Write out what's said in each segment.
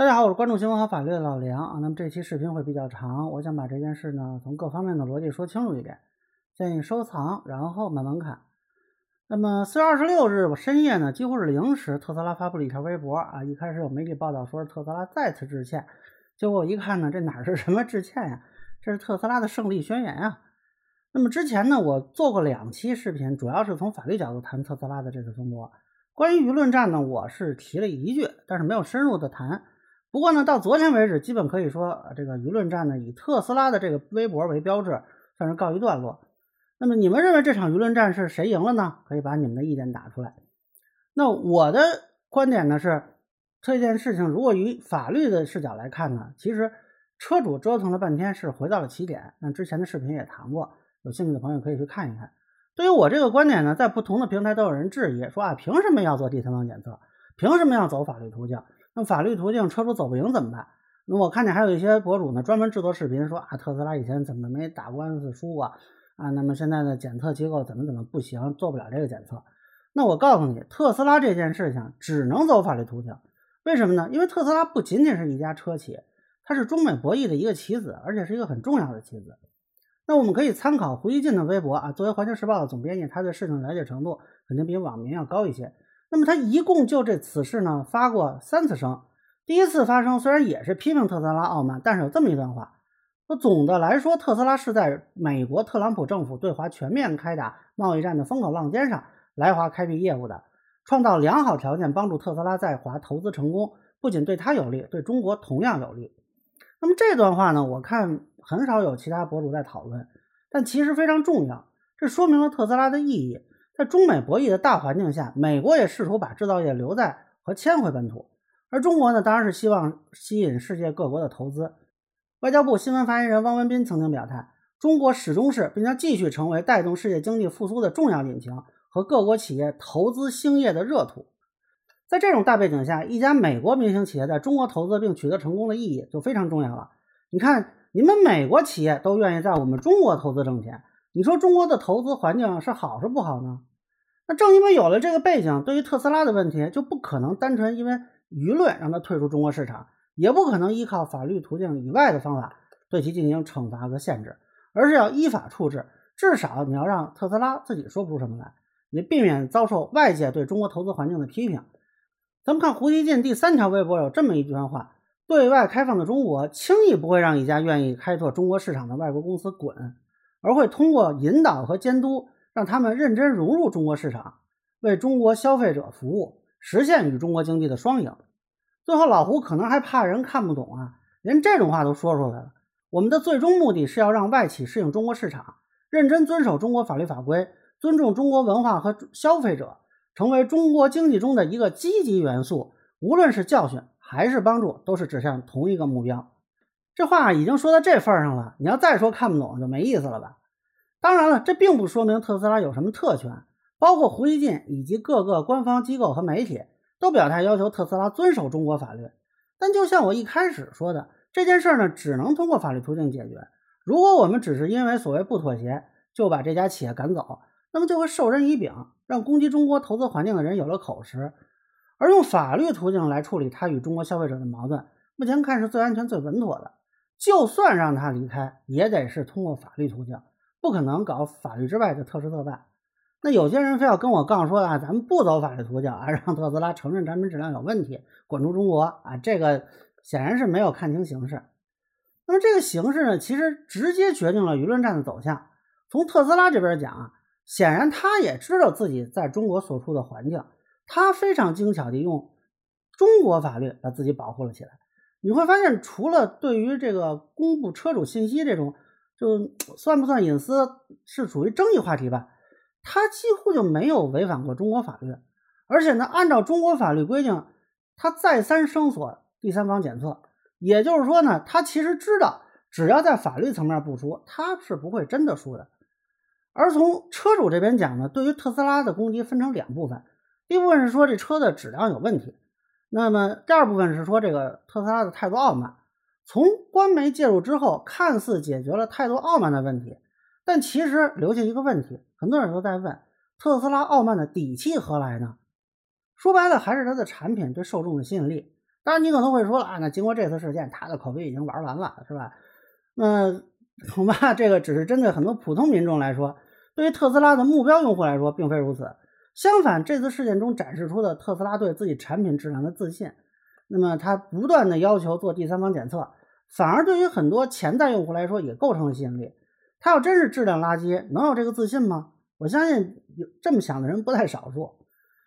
大家好，我是关注新闻和法律的老梁啊。那么这期视频会比较长，我想把这件事呢从各方面的逻辑说清楚一点，建议收藏，然后慢慢看。那么四月二十六日我深夜呢，几乎是零时，特斯拉发布了一条微博啊。一开始有媒体报道说是特斯拉再次致歉，结果我一看呢，这哪是什么致歉呀？这是特斯拉的胜利宣言啊。那么之前呢，我做过两期视频，主要是从法律角度谈特斯拉的这次风波。关于舆论战呢，我是提了一句，但是没有深入的谈。不过呢，到昨天为止，基本可以说这个舆论战呢，以特斯拉的这个微博为标志，算是告一段落。那么你们认为这场舆论战是谁赢了呢？可以把你们的意见打出来。那我的观点呢是，这件事情如果以法律的视角来看呢，其实车主折腾了半天是回到了起点。那之前的视频也谈过，有兴趣的朋友可以去看一看。对于我这个观点呢，在不同的平台都有人质疑，说啊，凭什么要做第三方检测？凭什么要走法律途径？那法律途径车主走不赢怎么办？那我看见还有一些博主呢，专门制作视频说啊，特斯拉以前怎么没打官司输过啊？那么现在的检测机构怎么怎么不行，做不了这个检测？那我告诉你，特斯拉这件事情只能走法律途径。为什么呢？因为特斯拉不仅仅是一家车企，它是中美博弈的一个棋子，而且是一个很重要的棋子。那我们可以参考胡锡进的微博啊，作为环球时报的总编辑，他对事情的了解程度肯定比网民要高一些。那么他一共就这此事呢发过三次声，第一次发声虽然也是批评特斯拉傲慢，但是有这么一段话：说总的来说，特斯拉是在美国特朗普政府对华全面开打贸易战的风口浪尖上来华开辟业务的，创造良好条件，帮助特斯拉在华投资成功，不仅对他有利，对中国同样有利。那么这段话呢，我看很少有其他博主在讨论，但其实非常重要，这说明了特斯拉的意义。在中美博弈的大环境下，美国也试图把制造业留在和迁回本土，而中国呢，当然是希望吸引世界各国的投资。外交部新闻发言人汪文斌曾经表态，中国始终是并将继续成为带动世界经济复苏的重要引擎和各国企业投资兴业的热土。在这种大背景下，一家美国民营企业在中国投资并取得成功的意义就非常重要了。你看，你们美国企业都愿意在我们中国投资挣钱，你说中国的投资环境是好是不好呢？那正因为有了这个背景，对于特斯拉的问题就不可能单纯因为舆论让它退出中国市场，也不可能依靠法律途径以外的方法对其进行惩罚和限制，而是要依法处置。至少你要让特斯拉自己说不出什么来，也避免遭受外界对中国投资环境的批评。咱们看胡锡进第三条微博有这么一句话：对外开放的中国轻易不会让一家愿意开拓中国市场的外国公司滚，而会通过引导和监督。让他们认真融入中国市场，为中国消费者服务，实现与中国经济的双赢。最后，老胡可能还怕人看不懂啊，连这种话都说出来了。我们的最终目的是要让外企适应中国市场，认真遵守中国法律法规，尊重中国文化和消费者，成为中国经济中的一个积极元素。无论是教训还是帮助，都是指向同一个目标。这话已经说到这份上了，你要再说看不懂就没意思了吧？当然了，这并不说明特斯拉有什么特权。包括胡锡进以及各个官方机构和媒体都表态要求特斯拉遵守中国法律。但就像我一开始说的，这件事呢，只能通过法律途径解决。如果我们只是因为所谓不妥协就把这家企业赶走，那么就会授人以柄，让攻击中国投资环境的人有了口实。而用法律途径来处理他与中国消费者的矛盾，目前看是最安全、最稳妥的。就算让他离开，也得是通过法律途径。不可能搞法律之外的特事特办。那有些人非要跟我杠说啊，咱们不走法律途径啊，让特斯拉承认产品质量有问题，滚出中国啊，这个显然是没有看清形势。那么这个形势呢，其实直接决定了舆论战的走向。从特斯拉这边讲啊，显然他也知道自己在中国所处的环境，他非常精巧地用中国法律把自己保护了起来。你会发现，除了对于这个公布车主信息这种。就算不算隐私是属于争议话题吧，他几乎就没有违反过中国法律，而且呢，按照中国法律规定，他再三声索第三方检测，也就是说呢，他其实知道，只要在法律层面不输，他是不会真的输的。而从车主这边讲呢，对于特斯拉的攻击分成两部分，第一部分是说这车的质量有问题，那么第二部分是说这个特斯拉的态度傲慢。从官媒介入之后，看似解决了态度傲慢的问题，但其实留下一个问题，很多人都在问：特斯拉傲慢的底气何来呢？说白了，还是它的产品对受众的吸引力。当然，你可能会说了啊，那经过这次事件，它的口碑已经玩完了，是吧？那 恐怕这个只是针对很多普通民众来说，对于特斯拉的目标用户来说，并非如此。相反，这次事件中展示出的特斯拉对自己产品质量的自信，那么他不断的要求做第三方检测，反而对于很多潜在用户来说也构成了吸引力。他要真是质量垃圾，能有这个自信吗？我相信有这么想的人不在少数。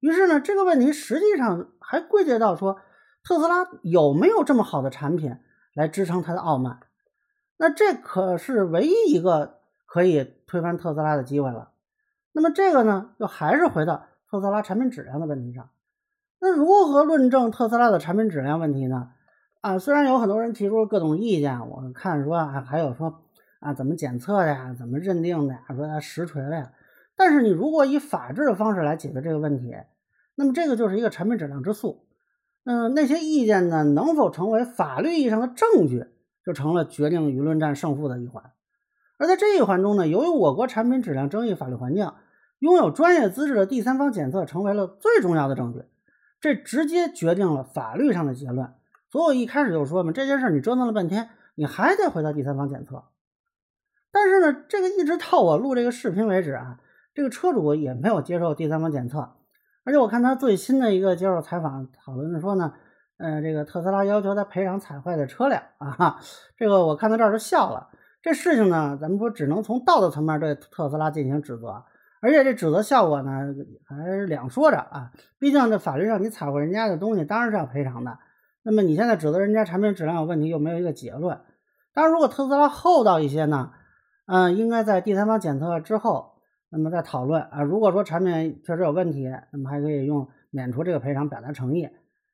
于是呢，这个问题实际上还归结到说，特斯拉有没有这么好的产品来支撑它的傲慢？那这可是唯一一个可以推翻特斯拉的机会了。那么这个呢，又还是回到特斯拉产品质量的问题上。那如何论证特斯拉的产品质量问题呢？啊，虽然有很多人提出了各种意见，我看说啊，还有说啊，怎么检测的呀，怎么认定的呀，说它实锤了呀。但是你如果以法治的方式来解决这个问题，那么这个就是一个产品质量之诉。嗯，那些意见呢，能否成为法律意义上的证据，就成了决定舆论战胜负的一环。而在这一环中呢，由于我国产品质量争议法律环境，拥有专业资质的第三方检测成为了最重要的证据，这直接决定了法律上的结论。所以一开始就说嘛，这件事你折腾了半天，你还得回到第三方检测。但是呢，这个一直到我录这个视频为止啊，这个车主也没有接受第三方检测。而且我看他最新的一个接受采访，讨论的说呢，呃，这个特斯拉要求他赔偿踩坏的车辆 啊，这个我看到这儿就笑了。这事情呢，咱们说只能从道德层面对特斯拉进行指责。而且这指责效果呢，还是两说着啊。毕竟这法律上你踩过人家的东西，当然是要赔偿的。那么你现在指责人家产品质量有问题，又没有一个结论。当然，如果特斯拉厚道一些呢，嗯，应该在第三方检测之后，那么再讨论啊。如果说产品确实有问题，那么还可以用免除这个赔偿表达诚意。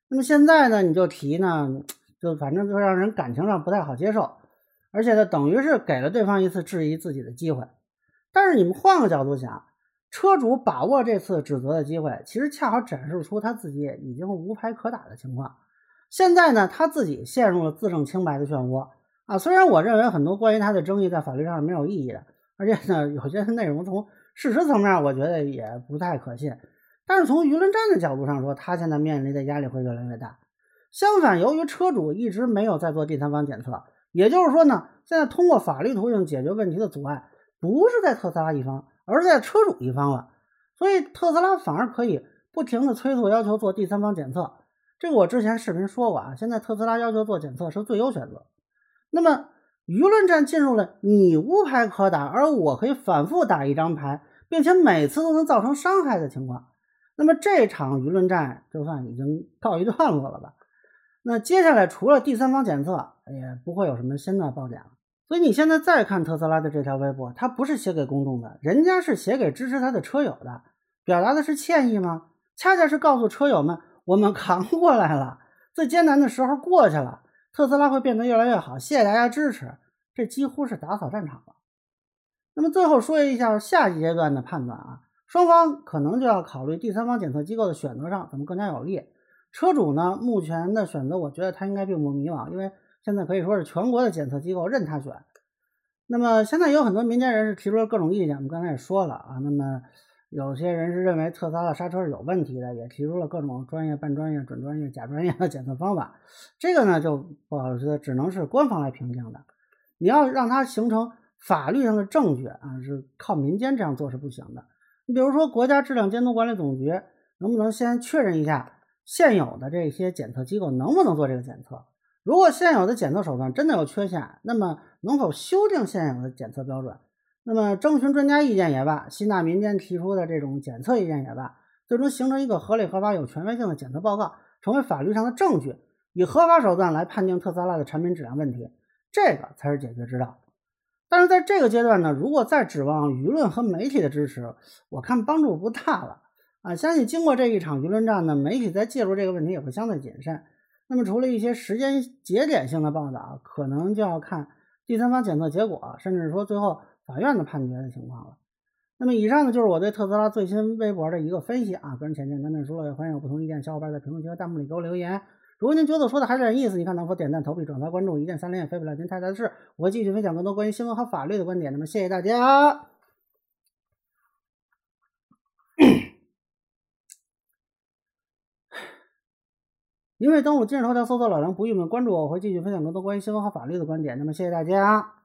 那么现在呢，你就提呢，就反正就让人感情上不太好接受，而且呢，等于是给了对方一次质疑自己的机会。但是你们换个角度想。车主把握这次指责的机会，其实恰好展示出他自己已经无牌可打的情况。现在呢，他自己陷入了自证清白的漩涡啊！虽然我认为很多关于他的争议在法律上是没有意义的，而且呢，有些内容从事实层面我觉得也不太可信，但是从舆论战的角度上说，他现在面临的压力会越来越大。相反，由于车主一直没有在做第三方检测，也就是说呢，现在通过法律途径解决问题的阻碍不是在特斯拉一方。而是在车主一方了，所以特斯拉反而可以不停的催促要求做第三方检测。这个我之前视频说过啊，现在特斯拉要求做检测是最优选择。那么舆论战进入了你无牌可打，而我可以反复打一张牌，并且每次都能造成伤害的情况。那么这场舆论战就算已经告一段落了吧？那接下来除了第三方检测，也不会有什么新的爆点了。所以你现在再看特斯拉的这条微博，它不是写给公众的，人家是写给支持他的车友的，表达的是歉意吗？恰恰是告诉车友们，我们扛过来了，最艰难的时候过去了，特斯拉会变得越来越好，谢谢大家支持，这几乎是打扫战场了。那么最后说一下下一阶段的判断啊，双方可能就要考虑第三方检测机构的选择上怎么更加有利。车主呢，目前的选择，我觉得他应该并不迷茫，因为。现在可以说是全国的检测机构任他选。那么现在有很多民间人士提出了各种意见，我们刚才也说了啊。那么有些人是认为特斯拉的刹车是有问题的，也提出了各种专业、半专业、准专业、假专业的检测方法。这个呢就不好说，只能是官方来评定的。你要让它形成法律上的证据啊，是靠民间这样做是不行的。你比如说国家质量监督管理总局能不能先确认一下现有的这些检测机构能不能做这个检测？如果现有的检测手段真的有缺陷，那么能否修订现有的检测标准？那么征询专家意见也罢，吸纳民间提出的这种检测意见也罢，最终形成一个合理合法、有权威性的检测报告，成为法律上的证据，以合法手段来判定特斯拉的产品质量问题，这个才是解决之道。但是在这个阶段呢，如果再指望舆论和媒体的支持，我看帮助不大了啊！相信经过这一场舆论战呢，媒体在介入这个问题也会相对谨慎。那么，除了一些时间节点性的报道，可能就要看第三方检测结果，甚至说最后法院的判决的情况了。那么，以上呢就是我对特斯拉最新微博的一个分析啊。个人浅见难免说了，也欢迎有不同意见小伙伴在评论区和弹幕里给我留言。如果您觉得我说的还是点意思，你看能否点赞、投币、转发、关注，一键三连也费不了您太大的事。我会继续分享更多关于新闻和法律的观点。那么，谢谢大家。因为登录今日头条搜索老梁不郁闷，关注我，我会继续分享更多关于新闻和法律的观点。那么谢谢大家。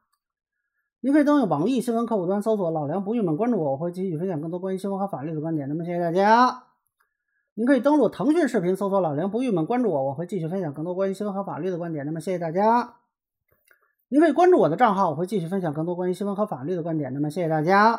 您可以登录网易新闻客户端搜索老梁不郁闷，关注我，我会继续分享更多关于新闻和法律的观点。那么谢谢大家。您可以登录腾讯视频搜索老梁不郁闷，关注我，我会继续分享更多关于新闻和法律的观点。那么谢谢大家。您可以关注我的账号，我会继续分享更多关于新闻和法律的观点。那么谢谢大家。